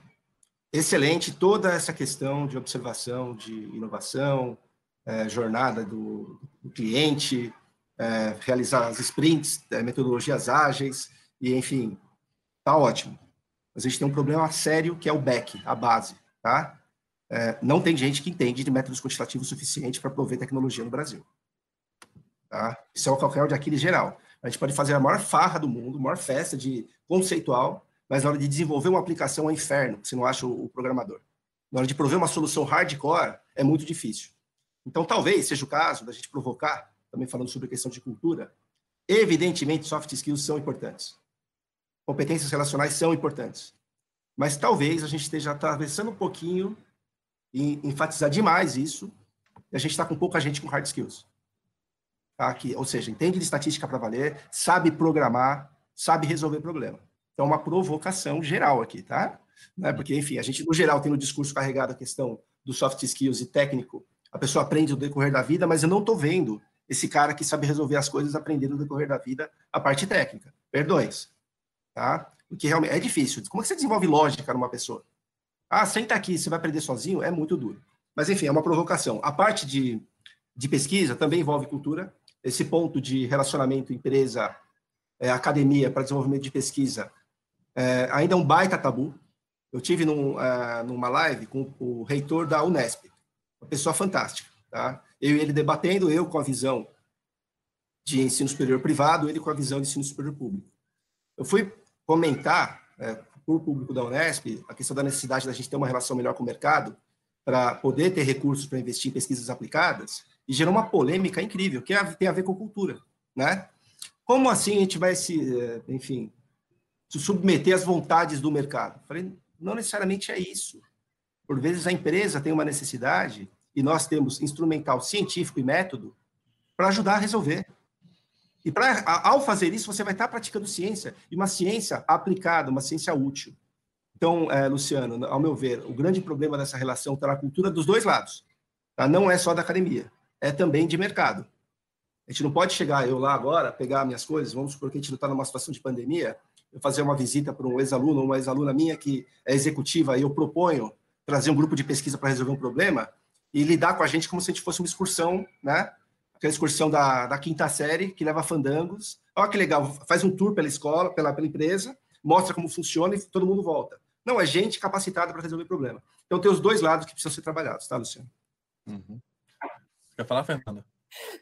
Excelente toda essa questão de observação, de inovação, é, jornada do, do cliente, é, realizar as sprints, é, metodologias ágeis, e enfim, tá ótimo a gente tem um problema sério que é o back, a base, tá? É, não tem gente que entende de métodos quantitativos suficiente para prover tecnologia no Brasil. Tá? Isso é o calcanhar de Aquiles geral. A gente pode fazer a maior farra do mundo, a maior festa de conceitual, mas na hora de desenvolver uma aplicação é um inferno, você não acha o programador. Na hora de prover uma solução hardcore, é muito difícil. Então, talvez seja o caso da gente provocar, também falando sobre a questão de cultura, evidentemente, soft skills são importantes competências relacionais são importantes. Mas talvez a gente esteja atravessando um pouquinho e enfatizar demais isso, e a gente está com pouca gente com hard skills. Tá? Ou seja, entende de estatística para valer, sabe programar, sabe resolver problema. Então, uma provocação geral aqui, tá? Né? Porque, enfim, a gente, no geral, tem no discurso carregado a questão do soft skills e técnico, a pessoa aprende no decorrer da vida, mas eu não estou vendo esse cara que sabe resolver as coisas aprendendo no decorrer da vida a parte técnica. Perdões, tá? Realmente é difícil. Como é que você desenvolve lógica numa pessoa? Ah, senta aqui, você vai aprender sozinho? É muito duro. Mas, enfim, é uma provocação. A parte de, de pesquisa também envolve cultura. Esse ponto de relacionamento empresa, é, academia para desenvolvimento de pesquisa é, ainda é um baita tabu. Eu tive num, uh, numa live com o reitor da Unesp, uma pessoa fantástica, tá? Eu e ele debatendo, eu com a visão de ensino superior privado, ele com a visão de ensino superior público. Eu fui comentar é, para o público da Unesp a questão da necessidade da gente ter uma relação melhor com o mercado para poder ter recursos para investir em pesquisas aplicadas e gerou uma polêmica incrível que é tem a ver com cultura, né? Como assim a gente vai se, é, enfim, se submeter às vontades do mercado? falei, não necessariamente é isso. Por vezes a empresa tem uma necessidade e nós temos instrumental científico e método para ajudar a resolver. E pra, ao fazer isso, você vai estar praticando ciência, e uma ciência aplicada, uma ciência útil. Então, é, Luciano, ao meu ver, o grande problema dessa relação está na cultura dos dois lados. Tá? Não é só da academia, é também de mercado. A gente não pode chegar, eu lá agora, pegar minhas coisas, vamos supor que a gente não está numa situação de pandemia, eu fazer uma visita para um ex-aluno, uma ex-aluna minha que é executiva, e eu proponho trazer um grupo de pesquisa para resolver um problema, e lidar com a gente como se a gente fosse uma excursão, né? Aquela excursão da, da quinta série, que leva fandangos. Olha que legal, faz um tour pela escola, pela, pela empresa, mostra como funciona e todo mundo volta. Não, é gente capacitada para resolver o problema. Então, tem os dois lados que precisam ser trabalhados, tá, Luciano?
Uhum. Quer falar, Fernanda?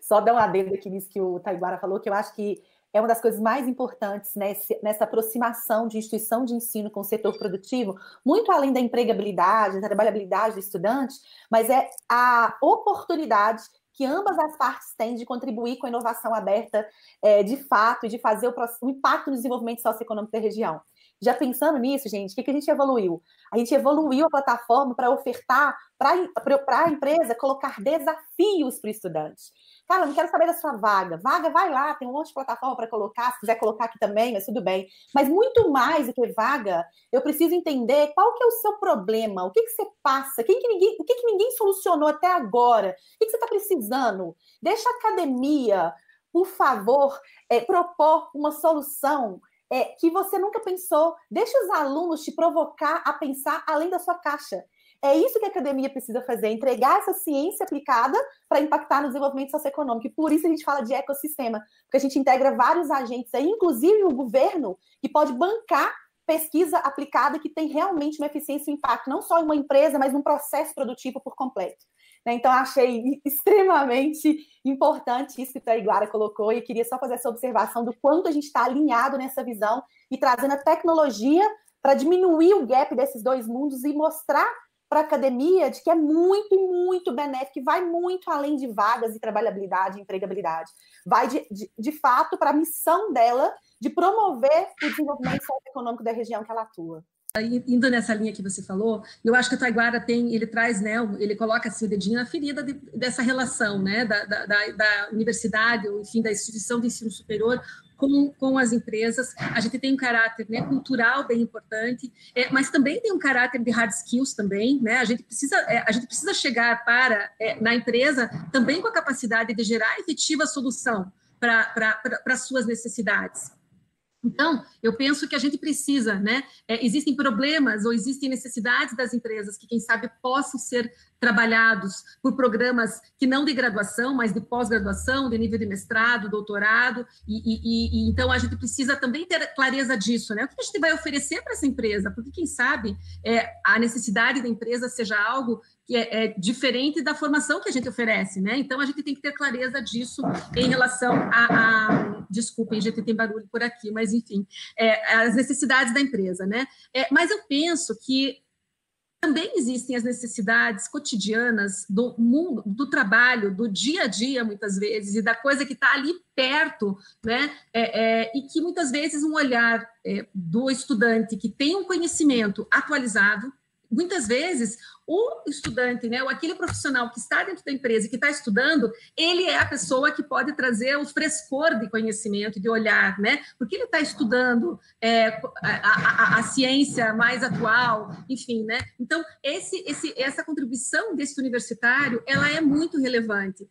Só dar um adendo aqui nisso que o Taiguara falou, que eu acho que é uma das coisas mais importantes nesse, nessa aproximação de instituição de ensino com o setor produtivo, muito além da empregabilidade, da trabalhabilidade do estudante, mas é a oportunidade que ambas as partes têm de contribuir com a inovação aberta é, de fato e de fazer o, o, impacto no desenvolvimento socioeconômico da região. Já pensando nisso, gente, o que, que a gente evoluiu? A gente evoluiu a plataforma para ofertar para a empresa colocar desafios para o estudante. Cara, não quero saber da sua vaga. Vaga, vai lá, tem um monte de plataforma para colocar, se quiser colocar aqui também, mas tudo bem. Mas muito mais do que vaga, eu preciso entender qual que é o seu problema, o que, que você passa, quem que ninguém, o que, que ninguém solucionou até agora, o que, que você está precisando. Deixa a academia, por favor, é, propor uma solução é, que você nunca pensou. Deixa os alunos te provocar a pensar além da sua caixa. É isso que a academia precisa fazer, entregar essa ciência aplicada para impactar no desenvolvimento socioeconômico. E por isso a gente fala de ecossistema, porque a gente integra vários agentes aí, inclusive o governo, que pode bancar pesquisa aplicada que tem realmente uma eficiência e um impacto, não só em uma empresa, mas num processo produtivo por completo. Né? Então, achei extremamente importante isso que o Taiguara colocou e queria só fazer essa observação do quanto a gente está alinhado nessa visão e trazendo a tecnologia para diminuir o gap desses dois mundos e mostrar para a academia de que é muito, muito benéfico, que vai muito além de vagas e trabalhabilidade empregabilidade. Vai, de, de, de fato, para a missão dela de promover o desenvolvimento socioeconômico da região que ela atua
indo nessa linha que você falou, eu acho que o Taiguara tem, ele traz, né, ele coloca assim, o dedinho na ferida de, dessa relação, né, da, da, da, universidade, ou enfim, da instituição de ensino superior com, com as empresas. A gente tem um caráter né, cultural bem importante, é, mas também tem um caráter de hard skills também, né? A gente precisa, é, a gente precisa chegar para é, na empresa também com a capacidade de gerar efetiva solução para para suas necessidades. Então, eu penso que a gente precisa, né? É, existem problemas ou existem necessidades das empresas que, quem sabe, possam ser trabalhados por programas que não de graduação, mas de pós-graduação, de nível de mestrado, doutorado, e, e, e, então a gente precisa também ter clareza disso, né? O que a gente vai oferecer para essa empresa? Porque, quem sabe, é, a necessidade da empresa seja algo que é, é, diferente da formação que a gente oferece, né? Então a gente tem que ter clareza disso em relação a, a desculpem, a gente tem barulho por aqui, mas enfim, é, as necessidades da empresa, né? É, mas eu penso que também existem as necessidades cotidianas do mundo, do trabalho, do dia a dia, muitas vezes, e da coisa que está ali perto, né? É, é, e que muitas vezes um olhar é, do estudante que tem um conhecimento atualizado, muitas vezes o estudante, né, ou aquele profissional que está dentro da empresa e que está estudando, ele é a pessoa que pode trazer o frescor de conhecimento, de olhar, né, porque ele está estudando é, a, a, a, ciência mais atual, enfim, né. Então esse, esse, essa contribuição desse universitário, ela é muito relevante.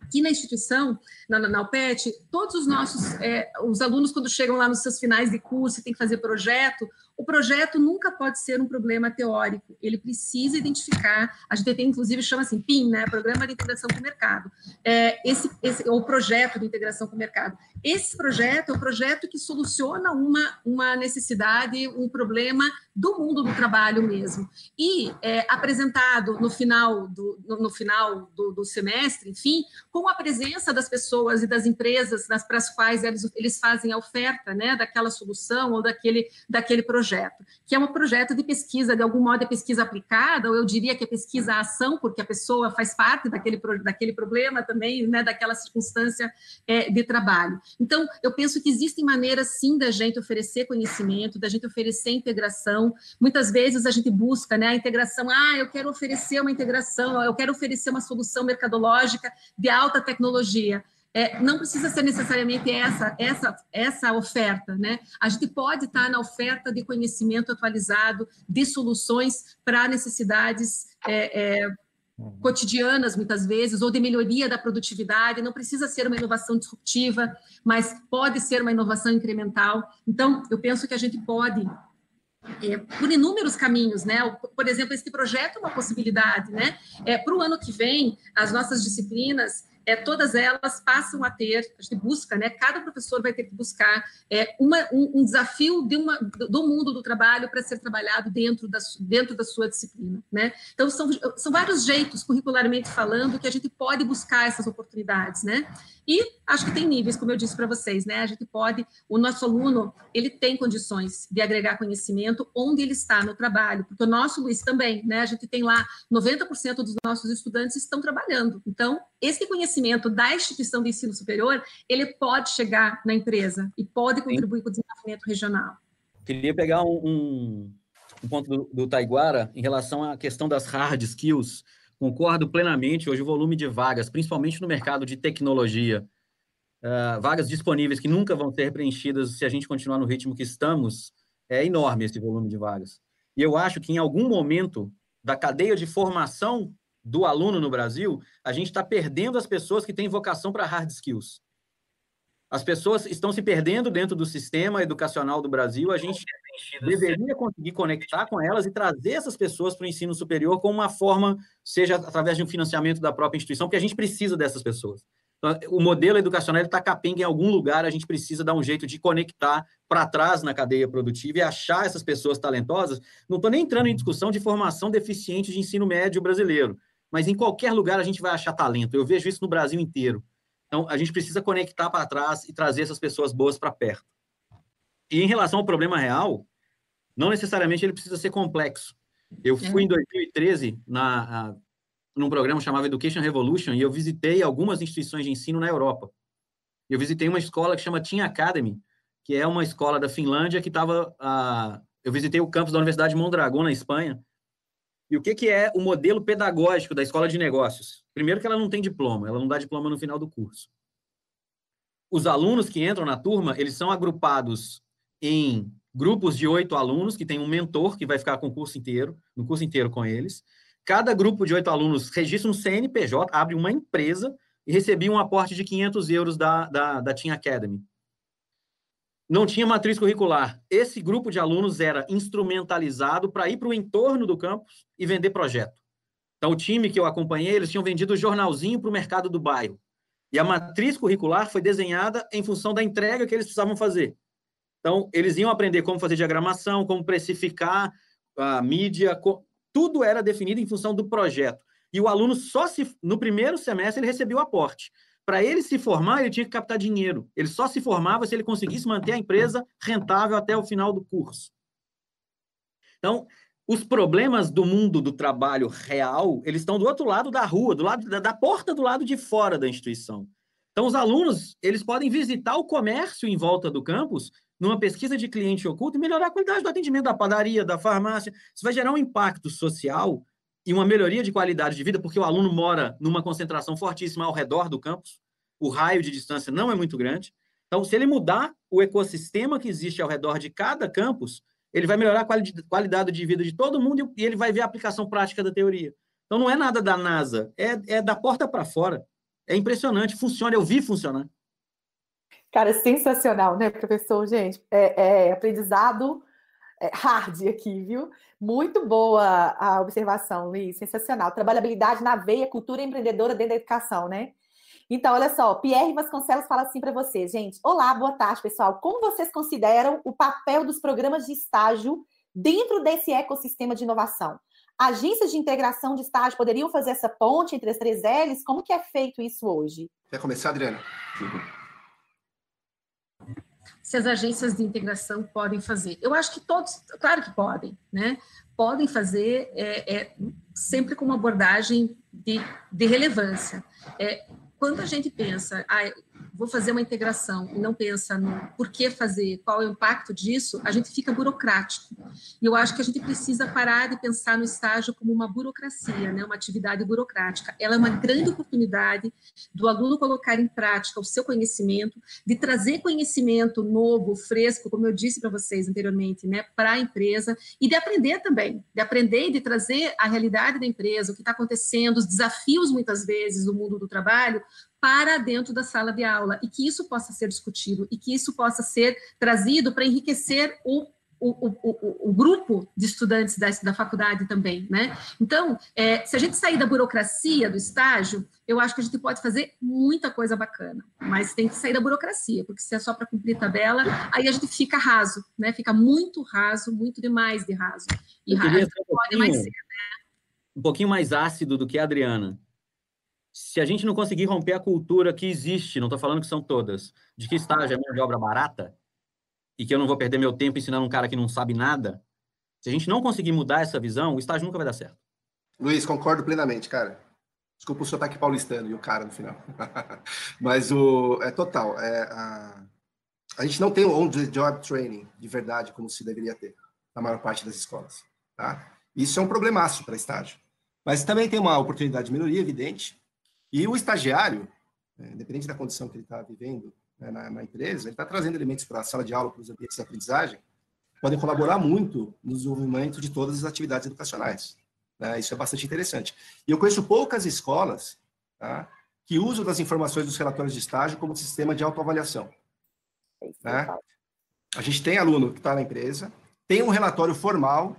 Aqui na instituição, na, na UPET, todos os nossos, é, os alunos, quando chegam lá nos seus finais de curso tem que fazer projeto, o projeto nunca pode ser um problema teórico, ele precisa identificar, a gente tem, inclusive, chama assim, PIN, né, Programa de Integração com o Mercado, é, esse, esse, ou Projeto de Integração com o Mercado. Esse projeto é o projeto que soluciona uma, uma necessidade, um problema do mundo do trabalho mesmo. E é, apresentado no final, do, no, no final do, do, semestre, enfim, com a presença das pessoas e das empresas para as quais eles, eles fazem a oferta né, daquela solução ou daquele, daquele projeto, que é um projeto de pesquisa, de algum modo é pesquisa aplicada, ou eu diria que é pesquisa-ação, porque a pessoa faz parte daquele, daquele problema também, né, daquela circunstância é, de trabalho. Então, eu penso que existem maneiras, sim, da gente oferecer conhecimento, da gente oferecer integração, muitas vezes a gente busca né, a integração, ah, eu quero oferecer uma integração, eu quero oferecer uma solução mercadológica de alta tecnologia. É, não precisa ser necessariamente essa, essa, essa oferta, né? A gente pode estar na oferta de conhecimento atualizado, de soluções para necessidades é, é, uhum. cotidianas, muitas vezes, ou de melhoria da produtividade. Não precisa ser uma inovação disruptiva, mas pode ser uma inovação incremental. Então, eu penso que a gente pode é, por inúmeros caminhos, né? Por exemplo, esse projeto é uma possibilidade, né? É, para o ano que vem, as nossas disciplinas é, todas elas passam a ter, a gente busca, né? Cada professor vai ter que buscar é, uma, um, um, desafio de uma, do mundo do trabalho para ser trabalhado dentro da, dentro da sua disciplina, né? Então, são, são vários jeitos, curricularmente falando, que a gente pode buscar essas oportunidades, né? E acho que tem níveis, como eu disse para vocês, né? A gente pode, o nosso aluno, ele tem condições de agregar conhecimento onde ele está no trabalho, porque o nosso Luiz também, né? A gente tem lá 90% dos nossos estudantes estão trabalhando. Então, esse conhecimento da instituição de ensino superior, ele pode chegar na empresa e pode contribuir Sim. com o desenvolvimento regional.
Queria pegar um, um, um ponto do, do Taiguara em relação à questão das hard skills. Concordo plenamente. Hoje, o volume de vagas, principalmente no mercado de tecnologia, uh, vagas disponíveis que nunca vão ser preenchidas se a gente continuar no ritmo que estamos, é enorme esse volume de vagas. E eu acho que em algum momento da cadeia de formação do aluno no Brasil, a gente está perdendo as pessoas que têm vocação para hard skills. As pessoas estão se perdendo dentro do sistema educacional do Brasil. A gente deveria conseguir conectar com elas e trazer essas pessoas para o ensino superior com uma forma, seja através de um financiamento da própria instituição, porque a gente precisa dessas pessoas. Então, o modelo educacional está capenga em algum lugar, a gente precisa dar um jeito de conectar para trás na cadeia produtiva e achar essas pessoas talentosas. Não estou nem entrando em discussão de formação deficiente de ensino médio brasileiro mas em qualquer lugar a gente vai achar talento. Eu vejo isso no Brasil inteiro. Então, a gente precisa conectar para trás e trazer essas pessoas boas para perto. E em relação ao problema real, não necessariamente ele precisa ser complexo. Eu fui em 2013 na, a, num programa chamado Education Revolution e eu visitei algumas instituições de ensino na Europa. Eu visitei uma escola que chama Team Academy, que é uma escola da Finlândia que estava... Eu visitei o campus da Universidade de Mondragón, na Espanha, e o que, que é o modelo pedagógico da escola de negócios? Primeiro que ela não tem diploma, ela não dá diploma no final do curso. Os alunos que entram na turma, eles são agrupados em grupos de oito alunos, que tem um mentor que vai ficar com o curso inteiro, no curso inteiro com eles. Cada grupo de oito alunos registra um CNPJ, abre uma empresa e recebia um aporte de 500 euros da, da, da Team Academy não tinha matriz curricular. Esse grupo de alunos era instrumentalizado para ir para o entorno do campus e vender projeto. Então, o time que eu acompanhei, eles tinham vendido jornalzinho para o mercado do bairro. E a matriz curricular foi desenhada em função da entrega que eles precisavam fazer. Então, eles iam aprender como fazer diagramação, como precificar a mídia, tudo era definido em função do projeto. E o aluno só se no primeiro semestre ele recebeu o aporte. Para ele se formar, ele tinha que captar dinheiro. Ele só se formava se ele conseguisse manter a empresa rentável até o final do curso. Então, os problemas do mundo do trabalho real, eles estão do outro lado da rua, do lado da, da porta do lado de fora da instituição. Então, os alunos, eles podem visitar o comércio em volta do campus numa pesquisa de cliente oculto e melhorar a qualidade do atendimento da padaria, da farmácia. Isso vai gerar um impacto social e uma melhoria de qualidade de vida, porque o aluno mora numa concentração fortíssima ao redor do campus, o raio de distância não é muito grande. Então, se ele mudar o ecossistema que existe ao redor de cada campus, ele vai melhorar a qualidade de vida de todo mundo e ele vai ver a aplicação prática da teoria. Então, não é nada da NASA, é, é da porta para fora. É impressionante, funciona, eu vi funcionar.
Cara, sensacional, né, professor? Gente, é, é aprendizado é, hard aqui, viu? Muito boa a observação, Luiz, sensacional. Trabalhabilidade na veia, cultura empreendedora dentro da educação, né? Então, olha só, Pierre Vasconcelos fala assim para você, gente. Olá, boa tarde, pessoal. Como vocês consideram o papel dos programas de estágio dentro desse ecossistema de inovação? Agências de integração de estágio poderiam fazer essa ponte entre as três L's? Como que é feito isso hoje?
Quer começar, Adriana?
Se as agências de integração podem fazer. Eu acho que todos, claro que podem, né? Podem fazer é, é sempre com uma abordagem de, de relevância. É, quando a gente pensa, ah, vou fazer uma integração e não pensa no por que fazer, qual é o impacto disso, a gente fica burocrático. E eu acho que a gente precisa parar de pensar no estágio como uma burocracia, né, uma atividade burocrática. Ela é uma grande oportunidade do aluno colocar em prática o seu conhecimento, de trazer conhecimento novo, fresco, como eu disse para vocês anteriormente, né, para a empresa e de aprender também, de aprender e de trazer a realidade da empresa, o que está acontecendo, os desafios muitas vezes do mundo do trabalho para dentro da sala de aula e que isso possa ser discutido e que isso possa ser trazido para enriquecer o o, o, o, grupo de estudantes da, da faculdade também, né? Então, é, se a gente sair da burocracia do estágio, eu acho que a gente pode fazer muita coisa bacana, mas tem que sair da burocracia, porque se é só para cumprir tabela, aí a gente fica raso, né? Fica muito raso, muito demais de raso.
E raso um pode mais ser, né? Um pouquinho mais ácido do que a Adriana se a gente não conseguir romper a cultura que existe, não estou falando que são todas, de que estágio é mão de obra barata e que eu não vou perder meu tempo ensinando um cara que não sabe nada, se a gente não conseguir mudar essa visão, o estágio nunca vai dar certo.
Luiz, concordo plenamente, cara. Desculpa o sotaque paulistano e o cara no final. Mas o é total. É, a, a gente não tem on-the-job training de verdade como se deveria ter na maior parte das escolas. Tá? Isso é um problemaço para estágio. Mas também tem uma oportunidade de melhoria, evidente, e o estagiário, é, independente da condição que ele está vivendo né, na, na, empresa, ele está trazendo elementos para a sala de aula, para os ambientes de aprendizagem, podem colaborar muito no desenvolvimento de todas as atividades educacionais. Né? Isso é bastante interessante. E eu conheço poucas escolas tá, que usam das informações dos relatórios de estágio como sistema de autoavaliação. Né? A gente tem aluno que está na empresa, tem um relatório formal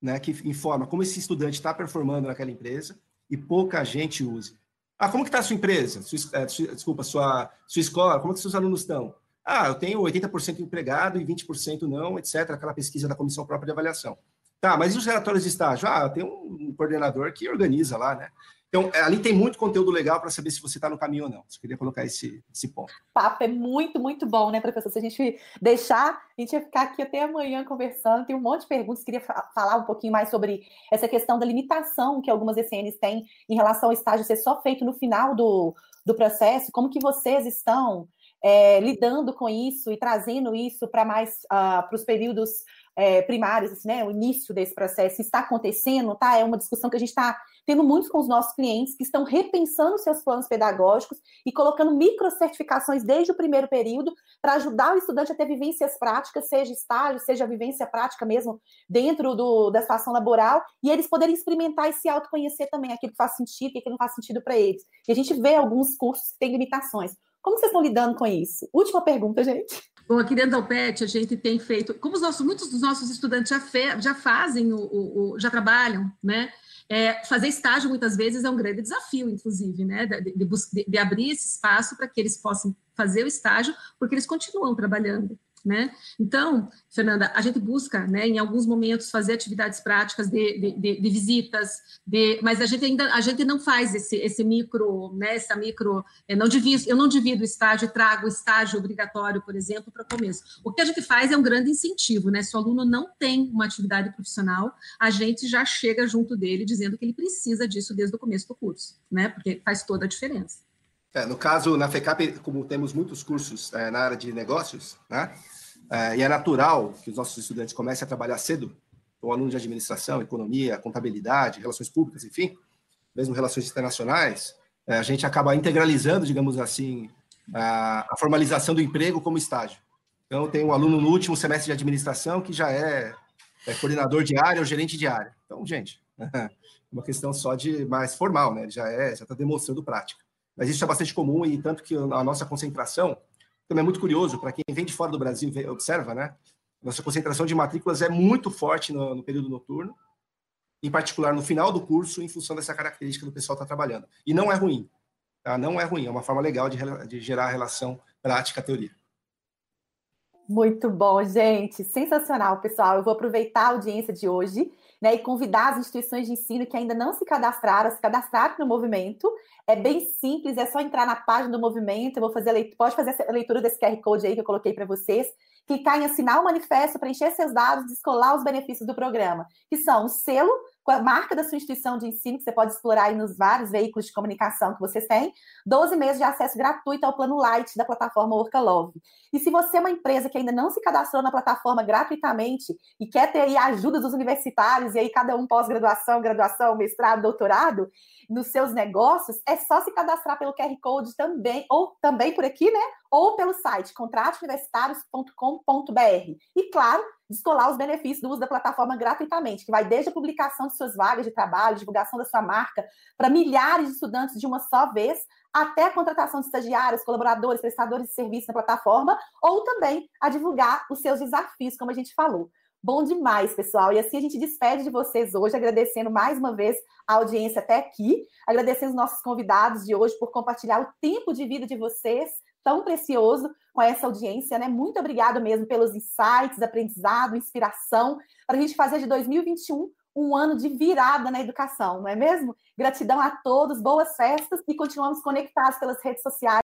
né, que informa como esse estudante está performando naquela empresa e pouca gente usa. Ah, como que está a sua empresa? Sua, é, sua, desculpa, sua, sua escola, como que seus alunos estão? Ah, eu tenho 80% empregado e 20% não, etc. Aquela pesquisa da comissão própria de avaliação. Tá, mas e os relatórios de estágio? Ah, tem um coordenador que organiza lá, né? Então, é, ali tem muito conteúdo legal para saber se você está no caminho ou não. Você queria colocar esse, esse ponto.
Papo é muito, muito bom, né, professor? Se a gente deixar, a gente ia ficar aqui até amanhã conversando. Tem um monte de perguntas. Queria falar um pouquinho mais sobre essa questão da limitação que algumas ECNs têm em relação ao estágio ser só feito no final do, do processo. Como que vocês estão é, lidando com isso e trazendo isso para mais uh, para os períodos é, primários, assim, né? O início desse processo está acontecendo, tá? É uma discussão que a gente está tendo muito com os nossos clientes que estão repensando seus planos pedagógicos e colocando microcertificações desde o primeiro período para ajudar o estudante a ter vivências práticas, seja estágio, seja vivência prática mesmo dentro do, da situação laboral, e eles poderem experimentar e se autoconhecer também, aquilo que faz sentido, e aquilo que não faz sentido para eles. E a gente vê alguns cursos que têm limitações. Como vocês estão lidando com isso? Última pergunta, gente.
Bom, aqui dentro da UPET a gente tem feito, como os nossos, muitos dos nossos estudantes já, fe, já fazem, o, o, o, já trabalham, né? É, fazer estágio muitas vezes é um grande desafio, inclusive, né? De, de, de abrir esse espaço para que eles possam fazer o estágio, porque eles continuam trabalhando né? Então, Fernanda, a gente busca, né, em alguns momentos fazer atividades práticas de, de, de, de visitas, de, mas a gente ainda a gente não faz esse, esse micro, né, essa micro, eu não divido, eu não divido o estágio, trago o estágio obrigatório, por exemplo, para o começo. O que a gente faz é um grande incentivo, né? Se o aluno não tem uma atividade profissional, a gente já chega junto dele dizendo que ele precisa disso desde o começo do curso, né? Porque faz toda a diferença.
É, no caso, na FECAP, como temos muitos cursos é, na área de negócios, né? É, e é natural que os nossos estudantes comecem a trabalhar cedo, o aluno de administração, economia, contabilidade, relações públicas, enfim, mesmo relações internacionais, é, a gente acaba integralizando, digamos assim, a, formalização do emprego como estágio. Então, tem um aluno no último semestre de administração que já é, é coordenador de área ou gerente de área. Então, gente, é uma questão só de mais formal, né? Já é, já está demonstrando prática. mas isso é bastante comum e tanto que a nossa concentração também é muito curioso para quem vem de fora do Brasil observa, né? Nossa concentração de matrículas é muito forte no, no período noturno, em particular no final do curso, em função dessa característica do pessoal estar tá trabalhando. E não é ruim, tá? Não é ruim, é uma forma legal de, de gerar relação prática-teoria.
Muito bom, gente. Sensacional, pessoal. Eu vou aproveitar a audiência de hoje né, e convidar as instituições de ensino que ainda não se cadastraram, se cadastrarem no movimento. É bem simples, é só entrar na página do movimento. Eu vou fazer leitura, pode fazer a leitura desse QR Code aí que eu coloquei para vocês clicar em assinar o manifesto, preencher seus dados, descolar os benefícios do programa, que são o selo com a marca da sua instituição de ensino, que você pode explorar aí nos vários veículos de comunicação que vocês têm, 12 meses de acesso gratuito ao plano Light da plataforma Orca Love. E se você é uma empresa que ainda não se cadastrou na plataforma gratuitamente e quer ter aí a ajuda dos universitários, e aí cada um pós-graduação, graduação, mestrado, doutorado, nos seus negócios, é só se cadastrar pelo QR Code também, ou também por aqui, né? Ou pelo site contratosuniversitários.com.br. E, claro, descolar os benefícios do uso da plataforma gratuitamente, que vai desde a publicação de suas vagas de trabalho, divulgação da sua marca, para milhares de estudantes de uma só vez, até a contratação de estagiários, colaboradores, prestadores de serviço na plataforma, ou também a divulgar os seus desafios, como a gente falou. Bom demais, pessoal. E assim a gente despede de vocês hoje, agradecendo mais uma vez a audiência até aqui, agradecendo os nossos convidados de hoje por compartilhar o tempo de vida de vocês, tão precioso, com essa audiência, né? Muito obrigada mesmo pelos insights, aprendizado, inspiração, para a gente fazer de 2021 um ano de virada na educação, não é mesmo? Gratidão a todos, boas festas e continuamos conectados pelas redes sociais.